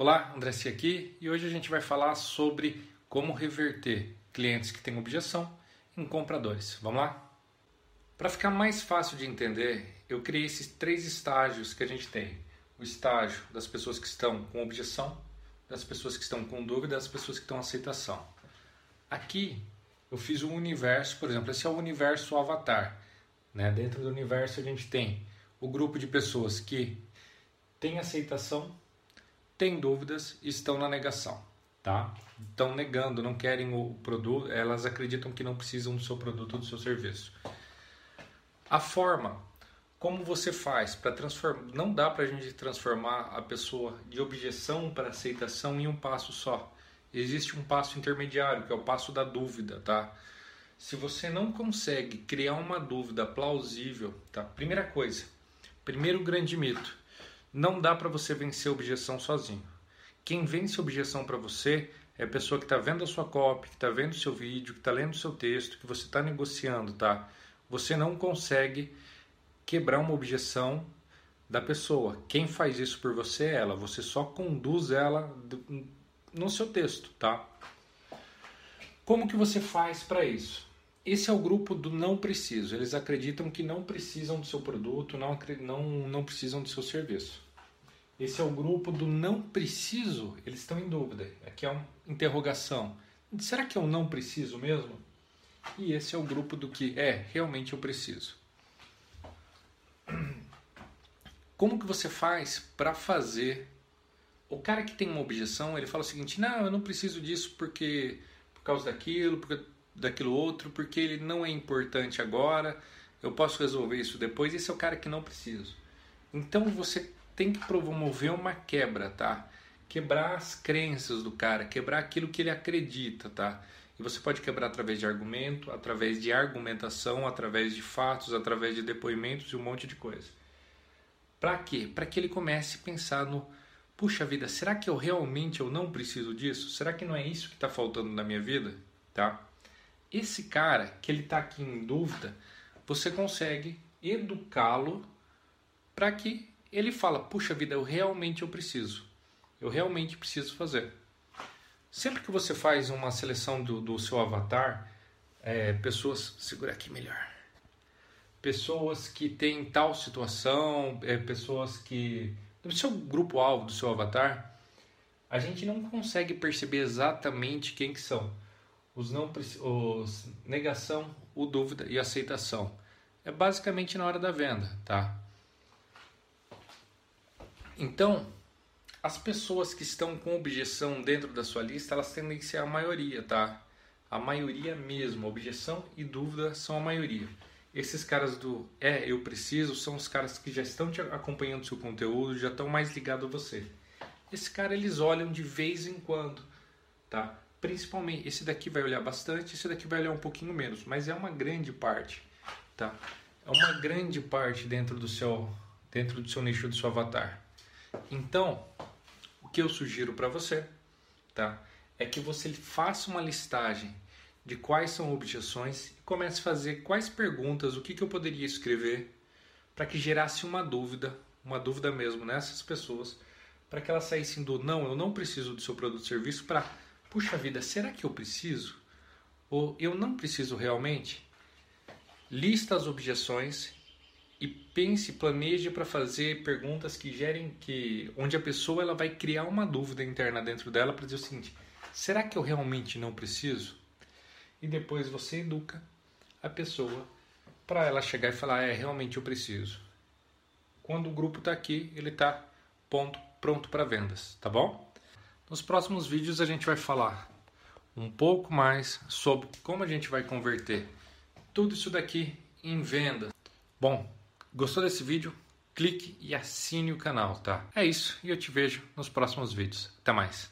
Olá, André C aqui e hoje a gente vai falar sobre como reverter clientes que têm objeção em compradores. Vamos lá? Para ficar mais fácil de entender, eu criei esses três estágios que a gente tem: o estágio das pessoas que estão com objeção, das pessoas que estão com dúvida, das pessoas que estão aceitação. Aqui eu fiz um universo, por exemplo, esse é o universo avatar. Né? Dentro do universo a gente tem o grupo de pessoas que têm aceitação têm dúvidas e estão na negação, tá? Estão negando, não querem o produto, elas acreditam que não precisam do seu produto ou do seu serviço. A forma como você faz para transformar, não dá para a gente transformar a pessoa de objeção para aceitação em um passo só. Existe um passo intermediário, que é o passo da dúvida, tá? Se você não consegue criar uma dúvida plausível, tá? Primeira coisa, primeiro grande mito, não dá para você vencer a objeção sozinho. Quem vence a objeção para você é a pessoa que está vendo a sua copy, que está vendo o seu vídeo, que está lendo o seu texto, que você está negociando, tá? Você não consegue quebrar uma objeção da pessoa. Quem faz isso por você é ela. Você só conduz ela no seu texto, tá? Como que você faz para isso? Esse é o grupo do não preciso. Eles acreditam que não precisam do seu produto, não, não, não precisam do seu serviço. Esse é o grupo do não preciso. Eles estão em dúvida. Aqui é uma interrogação. Será que eu não preciso mesmo? E esse é o grupo do que é, realmente eu preciso. Como que você faz para fazer? O cara que tem uma objeção, ele fala o seguinte: "Não, eu não preciso disso porque por causa daquilo, porque daquilo outro, porque ele não é importante agora, eu posso resolver isso depois. Esse é o cara que não preciso. Então você tem que promover uma quebra, tá? Quebrar as crenças do cara, quebrar aquilo que ele acredita, tá? E você pode quebrar através de argumento, através de argumentação, através de fatos, através de depoimentos e um monte de coisa. Para quê? Para que ele comece a pensar no puxa vida, será que eu realmente eu não preciso disso? Será que não é isso que está faltando na minha vida? Tá? Esse cara que ele está aqui em dúvida, você consegue educá-lo para que ele fala, puxa vida, eu realmente eu preciso, eu realmente preciso fazer. Sempre que você faz uma seleção do, do seu avatar, é, pessoas, segura aqui melhor, pessoas que têm tal situação, é, pessoas que no seu grupo alvo do seu avatar, a gente não consegue perceber exatamente quem que são os não os negação, o dúvida e aceitação. É basicamente na hora da venda, tá? Então, as pessoas que estão com objeção dentro da sua lista, elas tendem a ser a maioria, tá? A maioria mesmo, objeção e dúvida são a maioria. Esses caras do é, eu preciso, são os caras que já estão te acompanhando seu conteúdo, já estão mais ligados a você. Esse cara eles olham de vez em quando, tá? principalmente esse daqui vai olhar bastante, esse daqui vai olhar um pouquinho menos, mas é uma grande parte, tá? É uma grande parte dentro do seu dentro do seu nicho do seu avatar. Então, o que eu sugiro para você, tá? É que você faça uma listagem de quais são objeções e comece a fazer quais perguntas, o que, que eu poderia escrever para que gerasse uma dúvida, uma dúvida mesmo nessas pessoas, para que elas saíssem do não, eu não preciso do seu produto ou serviço para puxa vida, será que eu preciso? Ou eu não preciso realmente? Lista as objeções e pense, planeje para fazer perguntas que gerem que onde a pessoa ela vai criar uma dúvida interna dentro dela para dizer o seguinte: será que eu realmente não preciso? E depois você educa a pessoa para ela chegar e falar: é, realmente eu preciso. Quando o grupo está aqui, ele está pronto para vendas, tá bom? Nos próximos vídeos a gente vai falar um pouco mais sobre como a gente vai converter tudo isso daqui em vendas. Bom, gostou desse vídeo? Clique e assine o canal, tá? É isso e eu te vejo nos próximos vídeos. Até mais.